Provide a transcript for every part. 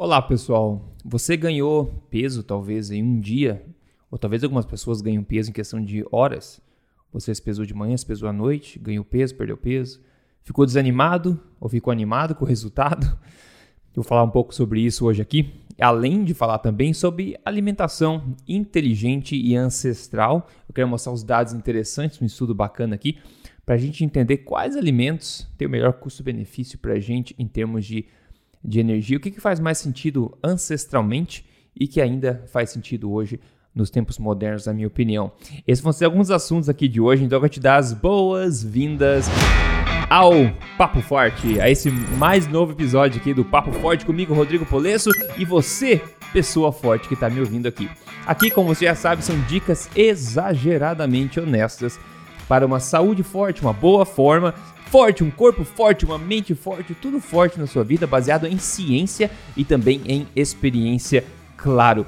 Olá pessoal, você ganhou peso talvez em um dia, ou talvez algumas pessoas ganham peso em questão de horas. Você se pesou de manhã, se pesou à noite, ganhou peso, perdeu peso, ficou desanimado ou ficou animado com o resultado. Eu vou falar um pouco sobre isso hoje aqui, além de falar também sobre alimentação inteligente e ancestral. Eu quero mostrar os dados interessantes, um estudo bacana aqui, para a gente entender quais alimentos têm o melhor custo-benefício para a gente em termos de de energia, o que, que faz mais sentido ancestralmente e que ainda faz sentido hoje nos tempos modernos, na minha opinião. Esses vão ser alguns assuntos aqui de hoje, então eu vou te dar as boas-vindas ao Papo Forte, a esse mais novo episódio aqui do Papo Forte comigo, Rodrigo Polesso, e você, pessoa forte que está me ouvindo aqui. Aqui, como você já sabe, são dicas exageradamente honestas para uma saúde forte, uma boa forma forte, um corpo forte, uma mente forte, tudo forte na sua vida, baseado em ciência e também em experiência, claro.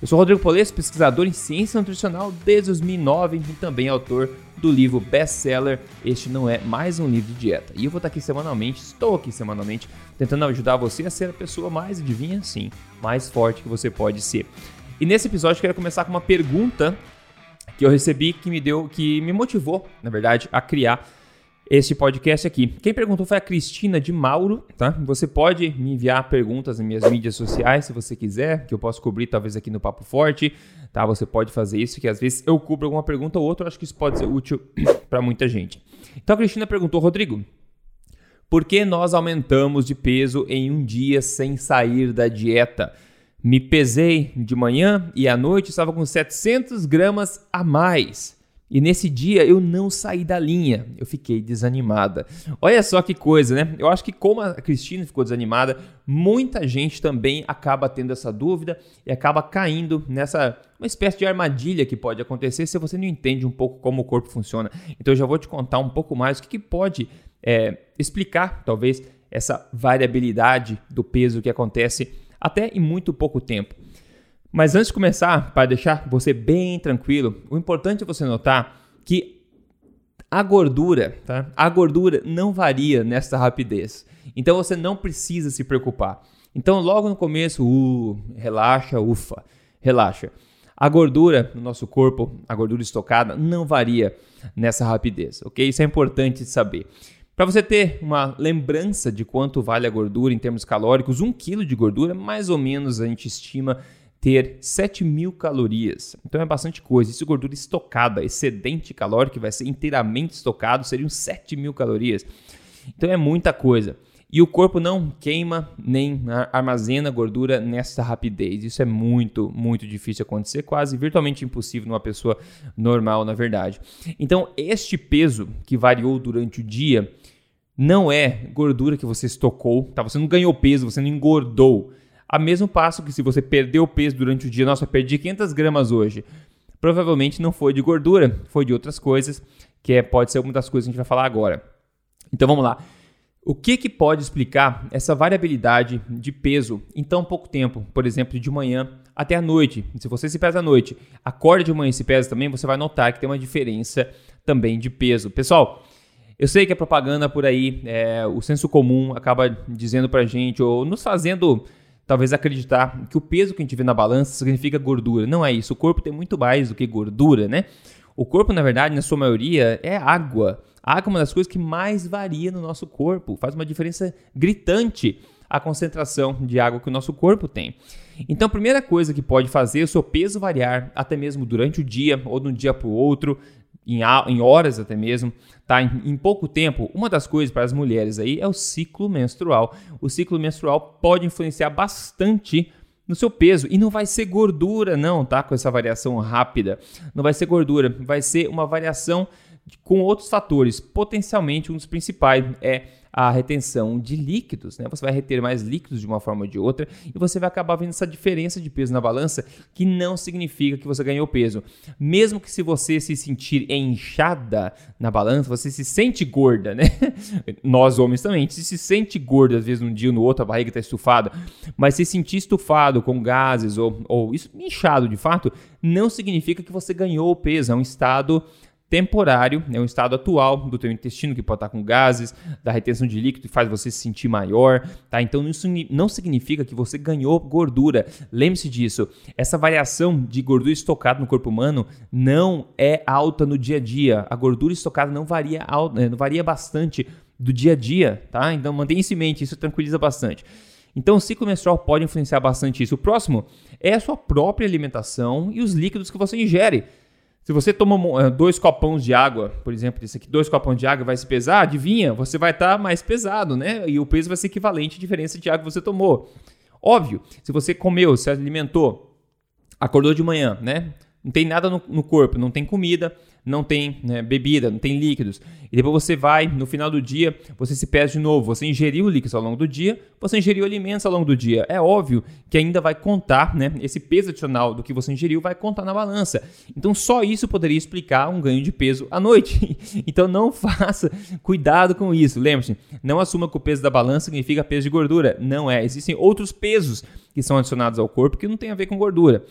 Eu sou Rodrigo Polesso, pesquisador em ciência nutricional desde 2009 e também autor do livro best-seller Este Não É Mais Um Livro de Dieta. E eu vou estar aqui semanalmente, estou aqui semanalmente, tentando ajudar você a ser a pessoa mais, adivinha, sim, mais forte que você pode ser. E nesse episódio eu quero começar com uma pergunta que eu recebi que me deu, que me motivou, na verdade, a criar este podcast aqui. Quem perguntou foi a Cristina de Mauro, tá? Você pode me enviar perguntas nas minhas mídias sociais se você quiser, que eu posso cobrir talvez aqui no Papo Forte, tá? Você pode fazer isso, que às vezes eu cubro alguma pergunta ou outra, eu acho que isso pode ser útil para muita gente. Então a Cristina perguntou, Rodrigo, por que nós aumentamos de peso em um dia sem sair da dieta? Me pesei de manhã e à noite estava com 700 gramas a mais. E nesse dia eu não saí da linha, eu fiquei desanimada. Olha só que coisa, né? Eu acho que como a Cristina ficou desanimada, muita gente também acaba tendo essa dúvida e acaba caindo nessa uma espécie de armadilha que pode acontecer se você não entende um pouco como o corpo funciona. Então eu já vou te contar um pouco mais o que, que pode é, explicar, talvez, essa variabilidade do peso que acontece até em muito pouco tempo. Mas antes de começar, para deixar você bem tranquilo, o importante é você notar que a gordura, tá? A gordura não varia nessa rapidez. Então você não precisa se preocupar. Então logo no começo, uh, relaxa, ufa, relaxa. A gordura no nosso corpo, a gordura estocada, não varia nessa rapidez, ok? Isso é importante saber. Para você ter uma lembrança de quanto vale a gordura em termos calóricos, um quilo de gordura, mais ou menos a gente estima ter 7 mil calorias. Então é bastante coisa. Isso é gordura estocada, excedente calórico que vai ser inteiramente estocado, seriam 7 mil calorias. Então é muita coisa. E o corpo não queima nem armazena gordura nessa rapidez. Isso é muito, muito difícil acontecer, quase virtualmente impossível numa pessoa normal, na verdade. Então, este peso que variou durante o dia não é gordura que você estocou, tá? Você não ganhou peso, você não engordou. A mesmo passo que se você perdeu peso durante o dia, nossa, perdi 500 gramas hoje. Provavelmente não foi de gordura, foi de outras coisas, que é, pode ser uma das coisas que a gente vai falar agora. Então vamos lá. O que, que pode explicar essa variabilidade de peso em tão pouco tempo? Por exemplo, de manhã até a noite. Se você se pesa à noite, acorda de manhã e se pesa também, você vai notar que tem uma diferença também de peso. Pessoal, eu sei que a propaganda por aí, é, o senso comum acaba dizendo pra gente, ou nos fazendo talvez acreditar que o peso que a gente vê na balança significa gordura. Não é isso. O corpo tem muito mais do que gordura, né? O corpo, na verdade, na sua maioria, é água. A água é uma das coisas que mais varia no nosso corpo. Faz uma diferença gritante a concentração de água que o nosso corpo tem. Então, a primeira coisa que pode fazer o seu peso variar, até mesmo durante o dia ou de um dia para o outro, em, em horas até mesmo, tá? Em, em, pouco tempo, uma das coisas para as mulheres aí é o ciclo menstrual. O ciclo menstrual pode influenciar bastante no seu peso e não vai ser gordura não, tá? Com essa variação rápida, não vai ser gordura, vai ser uma variação com outros fatores. Potencialmente um dos principais é a retenção de líquidos, né? Você vai reter mais líquidos de uma forma ou de outra e você vai acabar vendo essa diferença de peso na balança, que não significa que você ganhou peso. Mesmo que se você se sentir inchada na balança, você se sente gorda, né? Nós homens também, gente se sente gordo às vezes num dia ou no outro, a barriga está estufada, mas se sentir estufado com gases ou, ou isso inchado de fato, não significa que você ganhou peso, é um estado temporário, é um estado atual do teu intestino que pode estar com gases, da retenção de líquido que faz você se sentir maior, tá? Então isso não significa que você ganhou gordura. Lembre-se disso. Essa variação de gordura estocada no corpo humano não é alta no dia a dia. A gordura estocada não varia, eh, não varia bastante do dia a dia, tá? Então mantenha isso em mente, isso tranquiliza bastante. Então, o ciclo menstrual pode influenciar bastante isso. O próximo é a sua própria alimentação e os líquidos que você ingere. Se você toma eh, dois copões de água, por exemplo, isso aqui, dois copões de água vai se pesar, adivinha? Você vai estar tá mais pesado, né? E o peso vai ser equivalente à diferença de água que você tomou. Óbvio, se você comeu, se alimentou, acordou de manhã, né? Não tem nada no, no corpo, não tem comida, não tem né, bebida, não tem líquidos. E depois você vai, no final do dia, você se pesa de novo. Você ingeriu líquidos ao longo do dia, você ingeriu alimentos ao longo do dia. É óbvio que ainda vai contar, né? Esse peso adicional do que você ingeriu vai contar na balança. Então só isso poderia explicar um ganho de peso à noite. então não faça, cuidado com isso. Lembre-se, não assuma que o peso da balança significa peso de gordura. Não é. Existem outros pesos que são adicionados ao corpo que não tem a ver com gordura.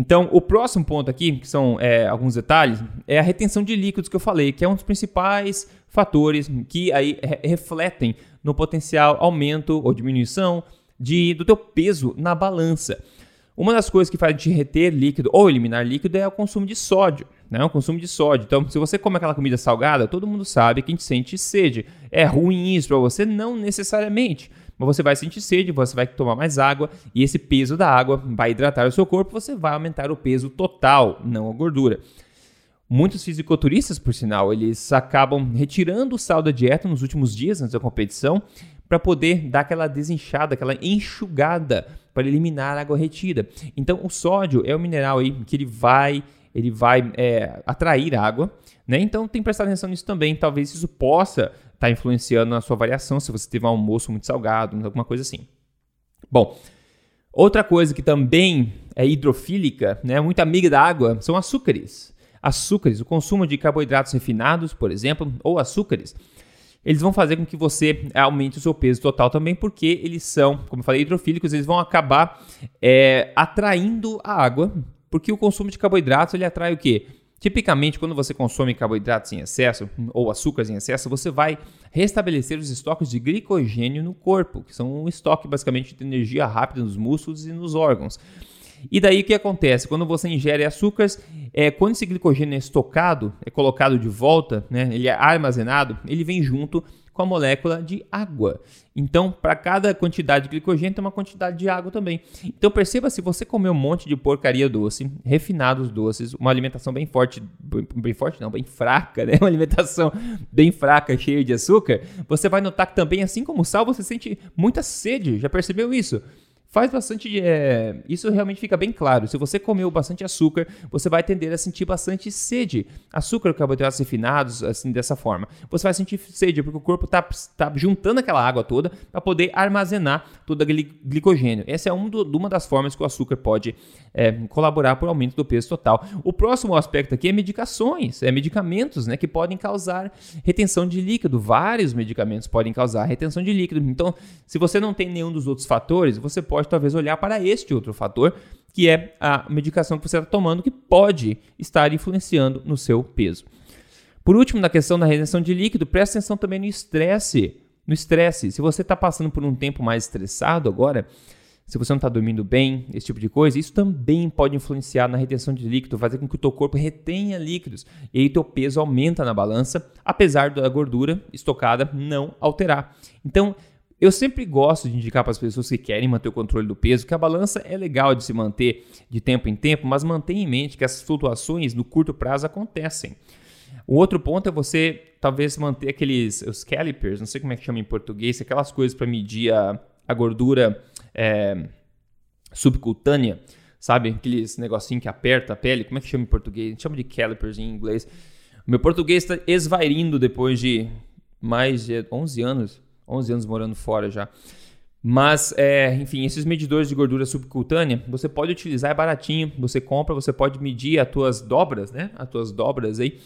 Então, o próximo ponto aqui, que são é, alguns detalhes, é a retenção de líquidos que eu falei, que é um dos principais fatores que aí re refletem no potencial aumento ou diminuição de, do teu peso na balança. Uma das coisas que faz te reter líquido ou eliminar líquido é o consumo de sódio, né? O consumo de sódio. Então, se você come aquela comida salgada, todo mundo sabe que a gente sente sede. É ruim isso para você? Não necessariamente mas você vai sentir sede, você vai tomar mais água e esse peso da água vai hidratar o seu corpo, você vai aumentar o peso total, não a gordura. Muitos fisiculturistas, por sinal, eles acabam retirando o sal da dieta nos últimos dias antes da competição para poder dar aquela desinchada, aquela enxugada para eliminar a água retida. Então, o sódio é o mineral aí que ele vai, ele vai é, atrair água, né? Então, tem que prestar atenção nisso também. Talvez isso possa está influenciando na sua variação, se você teve um almoço muito salgado, alguma coisa assim. Bom, outra coisa que também é hidrofílica, né, muito amiga da água, são açúcares. Açúcares, o consumo de carboidratos refinados, por exemplo, ou açúcares, eles vão fazer com que você aumente o seu peso total também, porque eles são, como eu falei, hidrofílicos, eles vão acabar é, atraindo a água, porque o consumo de carboidratos ele atrai o quê? Tipicamente, quando você consome carboidratos em excesso ou açúcares em excesso, você vai restabelecer os estoques de glicogênio no corpo, que são um estoque basicamente de energia rápida nos músculos e nos órgãos. E daí o que acontece? Quando você ingere açúcares, é, quando esse glicogênio é estocado, é colocado de volta, né, ele é armazenado, ele vem junto com a molécula de água. Então, para cada quantidade de glicogênio, tem uma quantidade de água também. Então, perceba se você comer um monte de porcaria doce, refinados doces, uma alimentação bem forte, bem forte não, bem fraca, né? Uma alimentação bem fraca, cheia de açúcar, você vai notar que também, assim como o sal, você sente muita sede. Já percebeu isso? Faz bastante. É, isso realmente fica bem claro. Se você comeu bastante açúcar, você vai tender a sentir bastante sede. Açúcar, carboidratos refinados, assim, dessa forma. Você vai sentir sede, porque o corpo está tá juntando aquela água toda para poder armazenar todo aquele glicogênio. Essa é um do, uma das formas que o açúcar pode é, colaborar para o aumento do peso total. O próximo aspecto aqui é medicações, é medicamentos né, que podem causar retenção de líquido. Vários medicamentos podem causar retenção de líquido. Então, se você não tem nenhum dos outros fatores, você pode pode talvez olhar para este outro fator, que é a medicação que você está tomando, que pode estar influenciando no seu peso. Por último, na questão da retenção de líquido, preste atenção também no estresse. No estresse, se você está passando por um tempo mais estressado agora, se você não está dormindo bem, esse tipo de coisa, isso também pode influenciar na retenção de líquido, fazer com que o teu corpo retenha líquidos e aí teu peso aumenta na balança, apesar da gordura estocada não alterar. Então, eu sempre gosto de indicar para as pessoas que querem manter o controle do peso que a balança é legal de se manter de tempo em tempo, mas mantenha em mente que essas flutuações no curto prazo acontecem. O outro ponto é você talvez manter aqueles os calipers, não sei como é que chama em português, aquelas coisas para medir a, a gordura é, subcutânea, sabe? Aqueles negocinho que aperta a pele, como é que chama em português? Chama de calipers em inglês. Meu português está esvairindo depois de mais de 11 anos 11 anos morando fora já. Mas, é, enfim, esses medidores de gordura subcutânea, você pode utilizar, é baratinho, você compra, você pode medir as tuas dobras, né? As tuas dobras aí,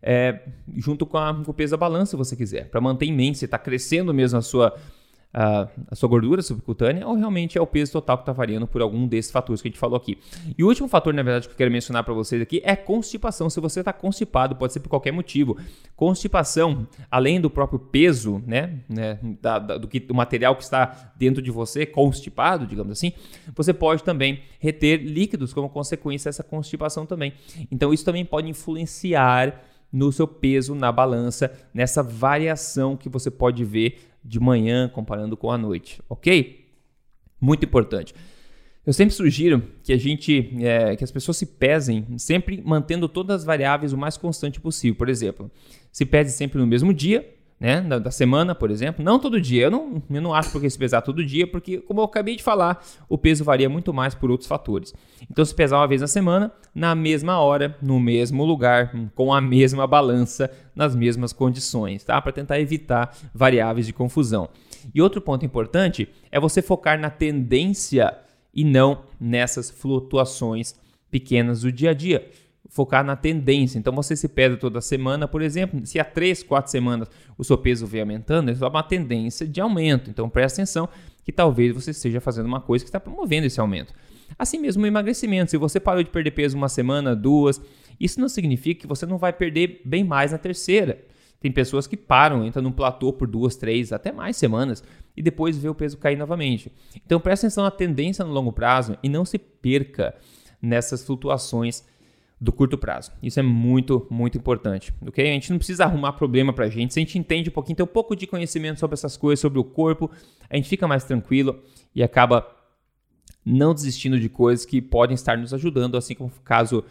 é, junto com, a, com o peso da balança, se você quiser, para manter em mente se está crescendo mesmo a sua, a, sua gordura subcutânea ou realmente é o peso total que está variando por algum desses fatores que a gente falou aqui. E o último fator, na verdade, que eu quero mencionar para vocês aqui é constipação. Se você está constipado, pode ser por qualquer motivo. Constipação, além do próprio peso, né, né da, da, do, que, do material que está dentro de você, constipado, digamos assim, você pode também reter líquidos como consequência dessa constipação também. Então, isso também pode influenciar no seu peso na balança, nessa variação que você pode ver de manhã comparando com a noite, ok? Muito importante. Eu sempre sugiro que a gente, é, que as pessoas se pesem, sempre mantendo todas as variáveis o mais constante possível. Por exemplo, se pese sempre no mesmo dia, né, da, da, semana, por exemplo. Não todo dia. Eu não, eu não acho por que se pesar todo dia, porque, como eu acabei de falar, o peso varia muito mais por outros fatores. Então, se pesar uma vez na semana, na mesma hora, no mesmo lugar, com a mesma balança, nas mesmas condições, tá? Para tentar evitar variáveis de confusão. E outro ponto importante é você focar na tendência e não nessas flutuações pequenas do dia a dia focar na tendência. Então você se pesa toda semana, por exemplo, se há 3, 4 semanas o seu peso vem aumentando, é uma tendência de aumento. Então preste atenção que talvez você esteja fazendo uma coisa que está promovendo esse aumento. Assim mesmo o emagrecimento, se você parou de perder peso uma semana, duas, isso não significa que você não vai perder bem mais na terceira. Tem pessoas que param, entram num platô por duas, três, até mais semanas e depois vê o peso cair novamente. Então preste atenção na tendência no longo prazo e não se perca nessas flutuações do curto prazo. Isso é muito, muito importante, ok? A gente não precisa arrumar problema pra gente. Se a gente entende um pouquinho, tem um pouco de conhecimento sobre essas coisas, sobre o corpo, a gente fica mais tranquilo e acaba não desistindo de coisas que podem estar nos ajudando, assim como o caso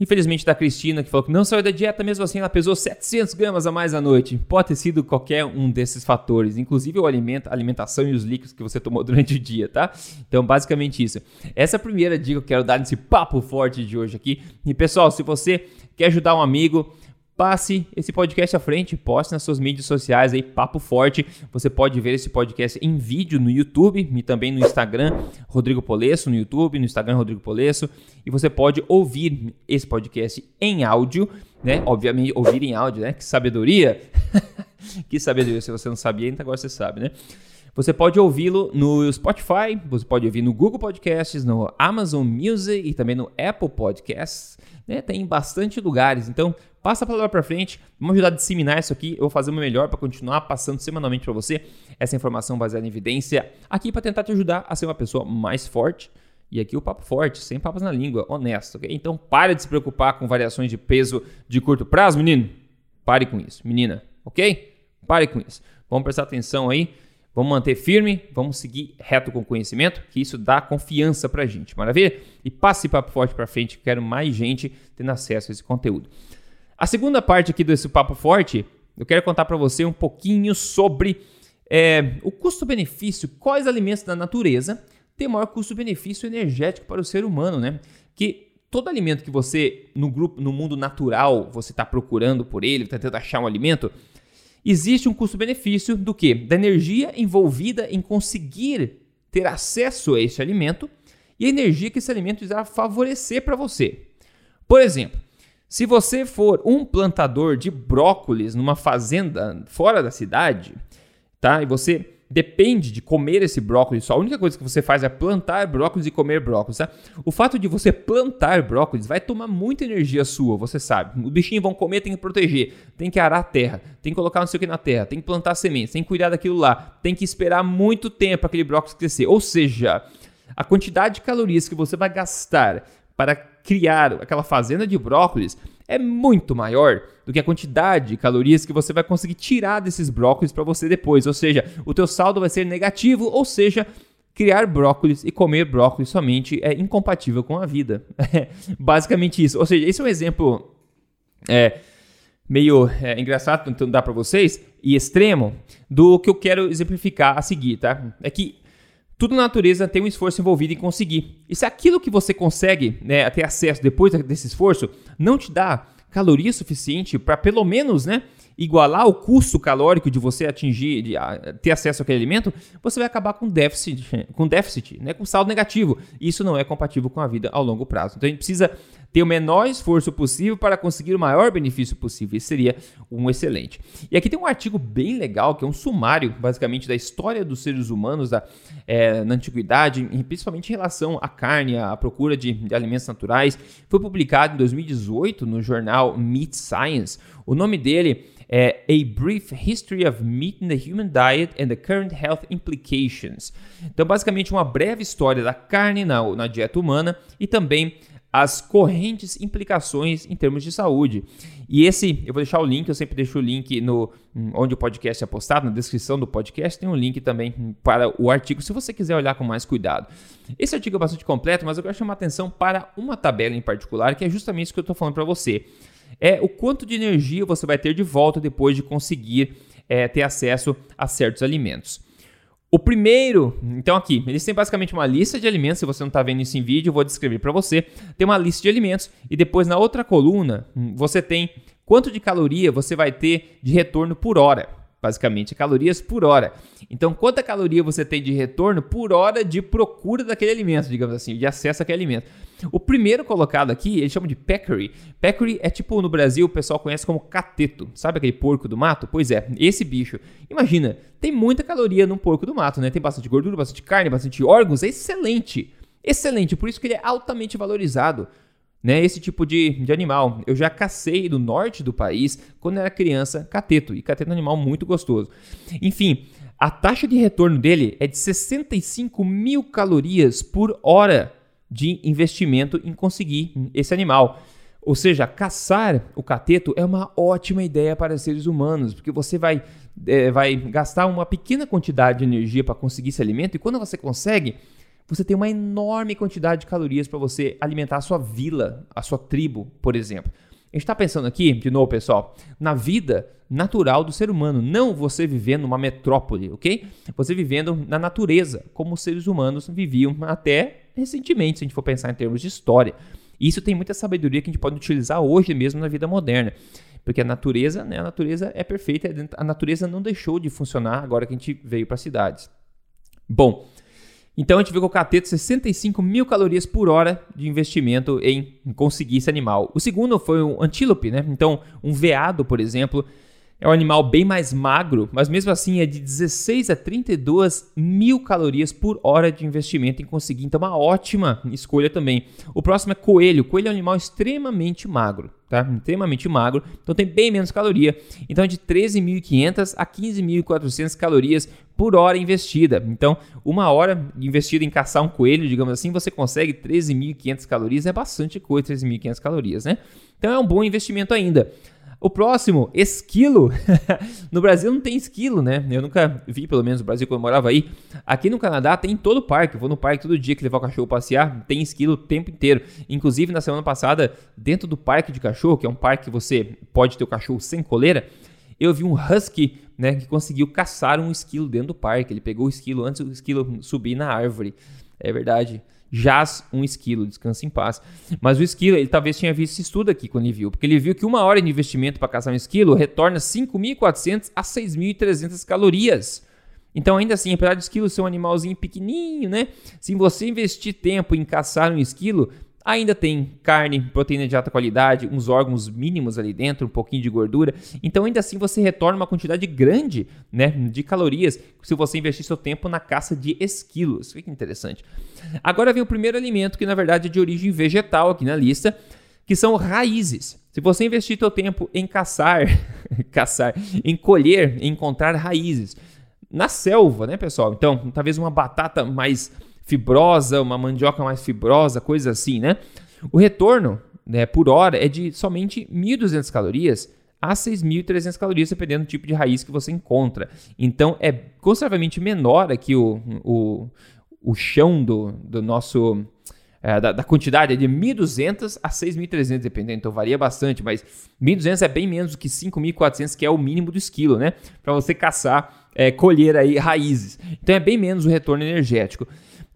Infelizmente, da Cristina, que falou que não saiu da dieta, mesmo assim ela pesou 700 gramas a mais à noite. Pode ter sido qualquer um desses fatores, inclusive o alimento, a alimentação e os líquidos que você tomou durante o dia, tá? Então, basicamente isso. Essa é a primeira dica que eu quero dar nesse papo forte de hoje aqui. E pessoal, se você quer ajudar um amigo, passe esse podcast à frente, poste nas suas mídias sociais aí, Papo Forte. Você pode ver esse podcast em vídeo no YouTube e também no Instagram, Rodrigo Polesso, no YouTube, no Instagram, Rodrigo Polesso. E você pode ouvir esse podcast em áudio, né? Obviamente, ouvir em áudio, né? Que sabedoria! que sabedoria, se você não sabia, então agora você sabe, né? Você pode ouvi-lo no Spotify, você pode ouvir no Google Podcasts, no Amazon Music e também no Apple Podcasts. Né? Tem bastante lugares, então passa a palavra para frente, vamos ajudar a disseminar isso aqui. Eu vou fazer o meu melhor para continuar passando semanalmente para você essa informação baseada em evidência aqui para tentar te ajudar a ser uma pessoa mais forte. E aqui o papo forte, sem papas na língua, honesto, ok? Então pare de se preocupar com variações de peso de curto prazo, menino. Pare com isso, menina, ok? Pare com isso. Vamos prestar atenção aí Vamos manter firme, vamos seguir reto com conhecimento, que isso dá confiança pra gente, maravilha? E passe papo forte pra frente, quero mais gente tendo acesso a esse conteúdo. A segunda parte aqui desse papo forte, eu quero contar para você um pouquinho sobre é, o custo-benefício, quais alimentos da natureza têm maior custo-benefício energético para o ser humano, né? Que todo alimento que você, no grupo, no mundo natural, você está procurando por ele, está tentando achar um alimento, existe um custo-benefício do que? Da energia envolvida em conseguir ter acesso a esse alimento e a energia que esse alimento irá favorecer para você. Por exemplo, se você for um plantador de brócolis numa fazenda fora da cidade, tá? E você depende de comer esse brócolis, só a única coisa que você faz é plantar brócolis e comer brócolis, tá? O fato de você plantar brócolis vai tomar muita energia sua, você sabe. Os bichinhos vão comer, tem que proteger, tem que arar a terra, tem que colocar não sei o que na terra, tem que plantar sementes, tem que cuidar daquilo lá, tem que esperar muito tempo aquele brócolis crescer. Ou seja, a quantidade de calorias que você vai gastar para criar aquela fazenda de brócolis é muito maior do que a quantidade de calorias que você vai conseguir tirar desses brócolis para você depois. Ou seja, o teu saldo vai ser negativo, ou seja, criar brócolis e comer brócolis somente é incompatível com a vida. É basicamente isso. Ou seja, esse é um exemplo é, meio é, engraçado, tentando dar para vocês, e extremo, do que eu quero exemplificar a seguir, tá? É que tudo na natureza tem um esforço envolvido em conseguir. E se aquilo que você consegue né, ter acesso depois desse esforço não te dá caloria suficiente para pelo menos né, igualar o custo calórico de você atingir, de ter acesso àquele alimento, você vai acabar com déficit, com déficit, né, com saldo negativo. Isso não é compatível com a vida ao longo prazo. Então a gente precisa ter o menor esforço possível para conseguir o maior benefício possível. Isso seria um excelente. E aqui tem um artigo bem legal, que é um sumário, basicamente, da história dos seres humanos da, é, na antiguidade, principalmente em relação à carne, à procura de, de alimentos naturais. Foi publicado em 2018 no jornal Meat Science. O nome dele é A Brief History of Meat in the Human Diet and the Current Health Implications. Então, basicamente, uma breve história da carne na, na dieta humana e também as correntes implicações em termos de saúde. E esse, eu vou deixar o link, eu sempre deixo o link no onde o podcast é postado, na descrição do podcast, tem um link também para o artigo, se você quiser olhar com mais cuidado. Esse artigo é bastante completo, mas eu quero chamar atenção para uma tabela em particular, que é justamente isso que eu estou falando para você. É o quanto de energia você vai ter de volta depois de conseguir é, ter acesso a certos alimentos. O primeiro, então aqui, eles têm basicamente uma lista de alimentos, se você não está vendo isso em vídeo, eu vou descrever para você. Tem uma lista de alimentos e depois na outra coluna hum, você tem quanto de caloria você vai ter de retorno por hora basicamente calorias por hora. Então, quanta caloria você tem de retorno por hora de procura daquele alimento, digamos assim, de acesso àquele alimento. O primeiro colocado aqui, eles chamam de peccary. Peccary é tipo no Brasil, o pessoal conhece como cateto. Sabe aquele porco do mato? Pois é, esse bicho. Imagina, tem muita caloria num porco do mato, né? Tem bastante gordura, bastante carne, bastante órgãos, é excelente. Excelente, por isso que ele é altamente valorizado né, esse tipo de, de animal. Eu já cacei no norte do país quando era criança cateto, e cateto é um animal muito gostoso. Enfim, a taxa de retorno dele é de 65 mil calorias por hora de investimento em conseguir esse animal. Ou seja, caçar o cateto é uma ótima ideia para seres humanos, porque você vai, é, vai gastar uma pequena quantidade de energia para conseguir esse alimento, e quando você consegue, você tem uma enorme quantidade de calorias para você alimentar a sua vila, a sua tribo, por exemplo. A gente está pensando aqui, de novo, pessoal, na vida natural do ser humano, não você vivendo numa metrópole, ok? Você vivendo na natureza, como os seres humanos viviam até recentemente, se a gente for pensar em termos de história. Isso tem muita sabedoria que a gente pode utilizar hoje mesmo na vida moderna. Porque a natureza, né, a natureza é perfeita, a natureza não deixou de funcionar agora que a gente veio para as cidades. Bom, então a gente viu que o cateto 65 mil calorias por hora de investimento em conseguir esse animal. O segundo foi o antílope, né? Então um veado, por exemplo, é um animal bem mais magro, mas mesmo assim é de 16 a 32 mil calorias por hora de investimento em conseguir. Então, uma ótima escolha também. O próximo é coelho. Coelho é um animal extremamente magro, tá? Extremamente magro, então tem bem menos caloria. Então, é de 13.500 a 15.400 calorias por hora investida. Então, uma hora investida em caçar um coelho, digamos assim, você consegue 13.500 calorias. É bastante coisa, 13.500 calorias, né? Então, é um bom investimento ainda. O próximo, esquilo. no Brasil não tem esquilo, né? Eu nunca vi, pelo menos no Brasil, quando eu morava aí. Aqui no Canadá tem todo o parque. Eu vou no parque todo dia que levar o cachorro passear, tem esquilo o tempo inteiro. Inclusive, na semana passada, dentro do parque de cachorro, que é um parque que você pode ter o cachorro sem coleira, eu vi um husky, né, que conseguiu caçar um esquilo dentro do parque. Ele pegou o esquilo antes do esquilo subir na árvore. É verdade jaz um esquilo, descansa em paz. Mas o esquilo, ele talvez tinha visto esse estudo aqui quando ele viu, porque ele viu que uma hora de investimento para caçar um esquilo retorna 5.400 a 6.300 calorias. Então, ainda assim, apesar do esquilo ser um animalzinho pequenininho, né? Se você investir tempo em caçar um esquilo, Ainda tem carne, proteína de alta qualidade, uns órgãos mínimos ali dentro, um pouquinho de gordura. Então, ainda assim, você retorna uma quantidade grande né, de calorias se você investir seu tempo na caça de esquilos. Que interessante. Agora vem o primeiro alimento, que na verdade é de origem vegetal aqui na lista, que são raízes. Se você investir seu tempo em caçar, caçar, em colher, em encontrar raízes na selva, né, pessoal? Então, talvez uma batata mais fibrosa, uma mandioca mais fibrosa, coisa assim, né? O retorno né, por hora é de somente 1.200 calorias a 6.300 calorias, dependendo do tipo de raiz que você encontra. Então, é consideravelmente menor aqui o, o, o chão do, do nosso... É, da, da, quantidade é de 1.200 a 6.300, dependendo. Então varia bastante, mas 1.200 é bem menos do que 5.400, que é o mínimo do esquilo, né? Para você caçar, é, colher aí raízes. Então é bem menos o retorno energético.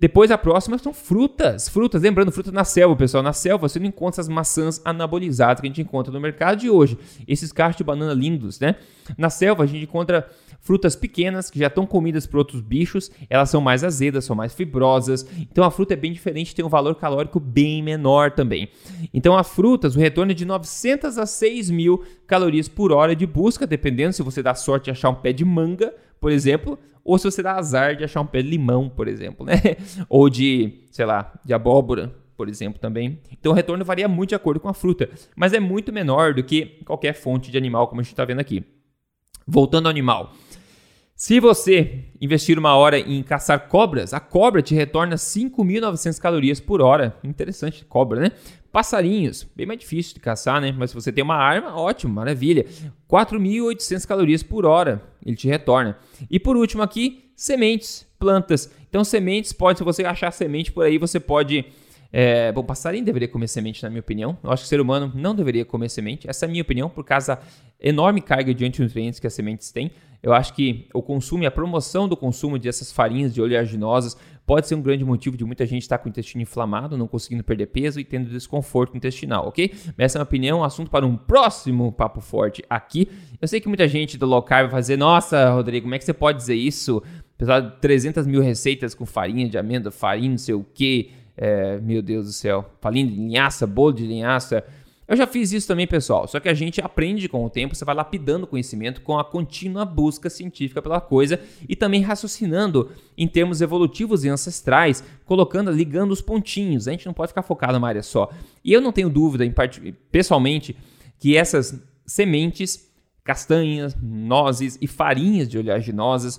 Depois a próxima são frutas. Frutas, lembrando, frutas na selva, pessoal. Na selva você não encontra as maçãs anabolizadas que a gente encontra no mercado de hoje. Esses cachos de banana lindos, né? Na selva a gente encontra frutas pequenas que já estão comidas por outros bichos. Elas são mais azedas, são mais fibrosas. Então a fruta é bem diferente, tem um valor calórico bem menor também. Então as frutas, o retorno é de 900 a 6 mil calorias por hora de busca, dependendo se você dá sorte de achar um pé de manga, por exemplo, ou se você dá azar de achar um pé de limão, por exemplo, né? Ou de, sei lá, de abóbora, por exemplo, também. Então o retorno varia muito de acordo com a fruta, mas é muito menor do que qualquer fonte de animal, como a gente está vendo aqui. Voltando ao animal. Se você investir uma hora em caçar cobras, a cobra te retorna 5.900 calorias por hora. Interessante, cobra, né? Passarinhos, bem mais difícil de caçar, né? Mas se você tem uma arma, ótimo, maravilha. 4.800 calorias por hora ele te retorna. E por último aqui, sementes, plantas. Então sementes, pode, se você achar semente por aí, você pode... É, bom, passarinho deveria comer semente, na minha opinião. Eu acho que o ser humano não deveria comer semente. Essa é a minha opinião, por causa da enorme carga de antinutrientes que as sementes têm. Eu acho que o consumo e a promoção do consumo dessas farinhas de oleaginosas pode ser um grande motivo de muita gente estar com o intestino inflamado, não conseguindo perder peso e tendo desconforto intestinal, ok? Essa é a minha opinião, assunto para um próximo papo forte aqui. Eu sei que muita gente do local vai fazer, nossa, Rodrigo, como é que você pode dizer isso? Apesar de 300 mil receitas com farinha de amêndoa, farinha não sei o que, é, meu Deus do céu, farinha de linhaça, bolo de linhaça, eu já fiz isso também, pessoal. Só que a gente aprende com o tempo, você vai lapidando conhecimento com a contínua busca científica pela coisa e também raciocinando em termos evolutivos e ancestrais, colocando, ligando os pontinhos. A gente não pode ficar focado numa área só. E eu não tenho dúvida, em part... pessoalmente, que essas sementes, castanhas, nozes e farinhas de oleaginosas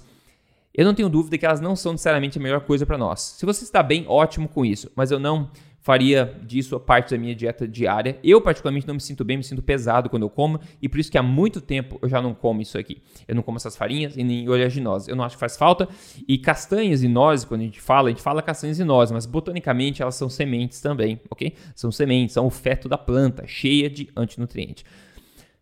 eu não tenho dúvida que elas não são necessariamente a melhor coisa para nós. Se você está bem, ótimo com isso, mas eu não faria disso a parte da minha dieta diária. Eu, particularmente, não me sinto bem, me sinto pesado quando eu como, e por isso que há muito tempo eu já não como isso aqui. Eu não como essas farinhas e nem oleaginosas. Eu não acho que faz falta. E castanhas e nozes, quando a gente fala, a gente fala castanhas e nozes, mas botanicamente elas são sementes também, ok? São sementes, são o feto da planta, cheia de antinutrientes.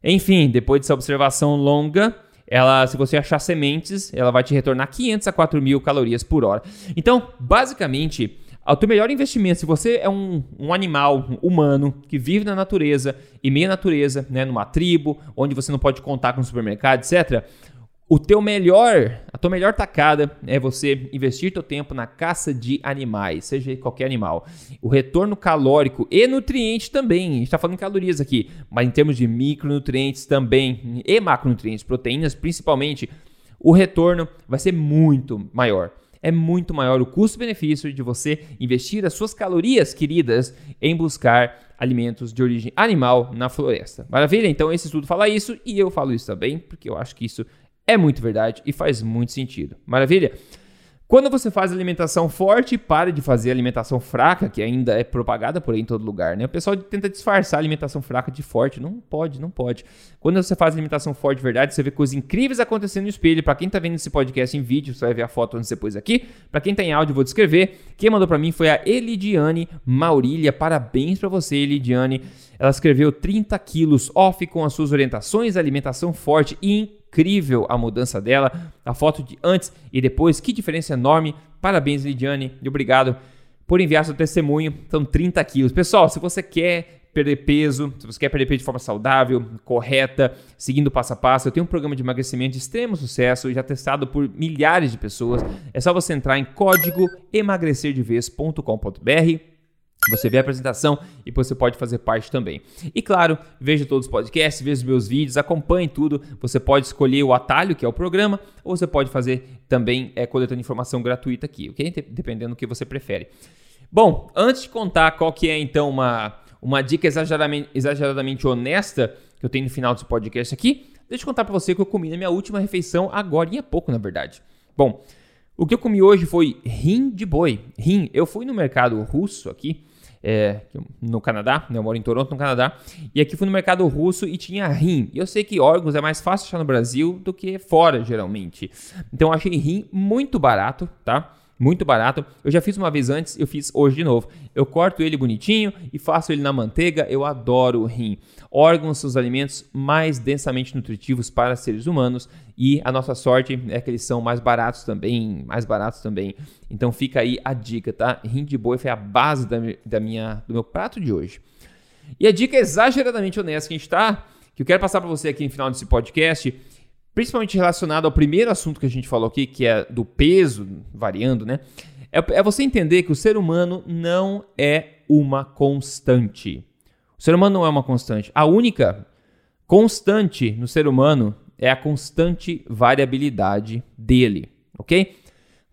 Enfim, depois dessa observação longa, ela, se você achar sementes, ela vai te retornar 500 a 4 mil calorias por hora. Então, basicamente, o teu melhor investimento, se você é um, um animal humano que vive na natureza e meia natureza, né, numa tribo, onde você não pode contar com o supermercado, etc., o teu melhor, a tua melhor tacada é você investir teu tempo na caça de animais, seja qualquer animal. O retorno calórico e nutriente também, a gente está falando em calorias aqui, mas em termos de micronutrientes também e macronutrientes, proteínas principalmente, o retorno vai ser muito maior é muito maior o custo-benefício de você investir as suas calorias queridas em buscar alimentos de origem animal na floresta. Maravilha? Então esse estudo fala isso e eu falo isso também, porque eu acho que isso é muito verdade e faz muito sentido. Maravilha? Quando você faz alimentação forte, pare de fazer alimentação fraca, que ainda é propagada por aí em todo lugar, né? O pessoal tenta disfarçar a alimentação fraca de forte. Não pode, não pode. Quando você faz alimentação forte de verdade, você vê coisas incríveis acontecendo no espelho. Para quem tá vendo esse podcast em vídeo, você vai ver a foto antes depois aqui. Para quem tá em áudio, vou descrever. Quem mandou para mim foi a Elidiane Maurília. Parabéns para você, Elidiane. Ela escreveu 30 quilos off com as suas orientações, alimentação forte e incrível a mudança dela, a foto de antes e depois, que diferença enorme. Parabéns, Lidiane, e obrigado por enviar seu testemunho. São 30 quilos. Pessoal, se você quer perder peso, se você quer perder peso de forma saudável, correta, seguindo passo a passo, eu tenho um programa de emagrecimento de extremo sucesso, já testado por milhares de pessoas. É só você entrar em código emagrecerdeves.com.br você vê a apresentação e você pode fazer parte também. E claro, veja todos os podcasts, veja os meus vídeos, acompanhe tudo. Você pode escolher o atalho, que é o programa, ou você pode fazer também é, coletando informação gratuita aqui, ok? Dependendo do que você prefere. Bom, antes de contar qual que é então uma, uma dica exageradamente, exageradamente honesta que eu tenho no final desse podcast aqui, deixa eu contar para você que eu comi na minha última refeição agora em pouco, na verdade. Bom, o que eu comi hoje foi rim de boi. Rim, eu fui no mercado russo aqui é, no Canadá, né? eu moro em Toronto, no Canadá, e aqui fui no mercado russo e tinha rim. E eu sei que órgãos é mais fácil achar no Brasil do que fora, geralmente. Então eu achei rim muito barato, tá? Muito barato. Eu já fiz uma vez antes, eu fiz hoje de novo. Eu corto ele bonitinho e faço ele na manteiga. Eu adoro o rim. Órgãos são os alimentos mais densamente nutritivos para seres humanos e a nossa sorte é que eles são mais baratos também, mais baratos também. Então fica aí a dica, tá? Rim de boi foi a base da, da minha, do meu prato de hoje. E a dica exageradamente honesta que a gente tá, que eu quero passar para você aqui no final desse podcast, principalmente relacionado ao primeiro assunto que a gente falou aqui, que é do peso variando, né? É, é você entender que o ser humano não é uma constante. O ser humano não é uma constante. A única constante no ser humano é a constante variabilidade dele, ok?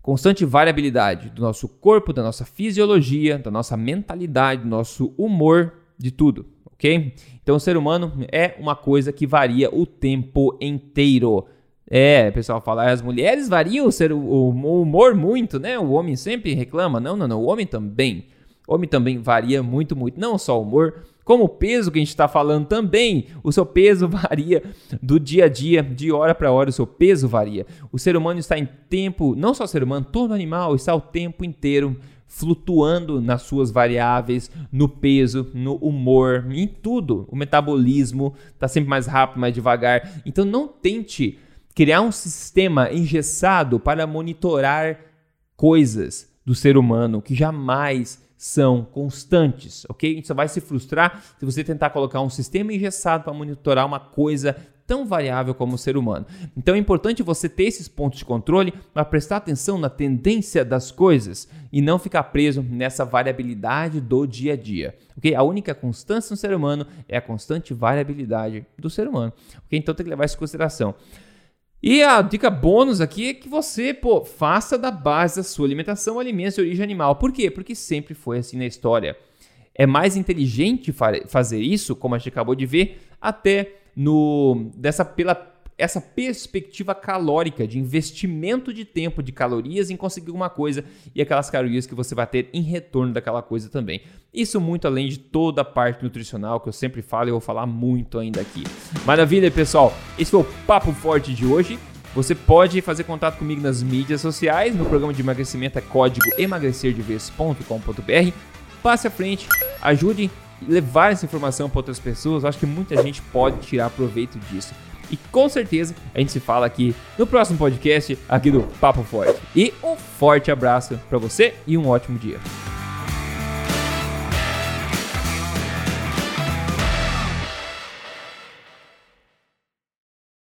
Constante variabilidade do nosso corpo, da nossa fisiologia, da nossa mentalidade, do nosso humor, de tudo ok? Então o ser humano é uma coisa que varia o tempo inteiro. É, o pessoal fala, as mulheres variam o, ser, o, humor muito, né? O homem sempre reclama. Não, não, não. O homem também. O homem também varia muito, muito. Não só o humor, como o peso que a gente está falando também. O seu peso varia do dia a dia, de hora para hora, o seu peso varia. O ser humano está em tempo, não só o ser humano, todo animal está o tempo inteiro flutuando nas suas variáveis, no peso, no humor, em tudo. O metabolismo está sempre mais rápido, mais devagar. Então não tente criar um sistema engessado para monitorar coisas do ser humano que jamais são constantes, ok? A gente só vai se frustrar se você tentar colocar um sistema engessado para monitorar uma coisa tão variável como o ser humano. Então é importante você ter esses pontos de controle para prestar atenção na tendência das coisas e não ficar preso nessa variabilidade do dia a dia. Okay? A única constância no ser humano é a constante variabilidade do ser humano. Okay? Então tem que levar isso em consideração. E a dica bônus aqui é que você, pô, faça da base da sua alimentação alimentos de origem animal. Por quê? Porque sempre foi assim na história. É mais inteligente fazer isso, como a gente acabou de ver, até no dessa pela essa perspectiva calórica de investimento de tempo de calorias em conseguir alguma coisa e aquelas calorias que você vai ter em retorno daquela coisa também. Isso muito além de toda a parte nutricional que eu sempre falo e vou falar muito ainda aqui. Maravilha, pessoal. Esse foi o papo forte de hoje. Você pode fazer contato comigo nas mídias sociais. Meu programa de emagrecimento é código emagrecerdeves.com.br. Passe à frente, ajude levar essa informação para outras pessoas, eu acho que muita gente pode tirar proveito disso. E com certeza a gente se fala aqui no próximo podcast aqui do Papo Forte. E um forte abraço para você e um ótimo dia.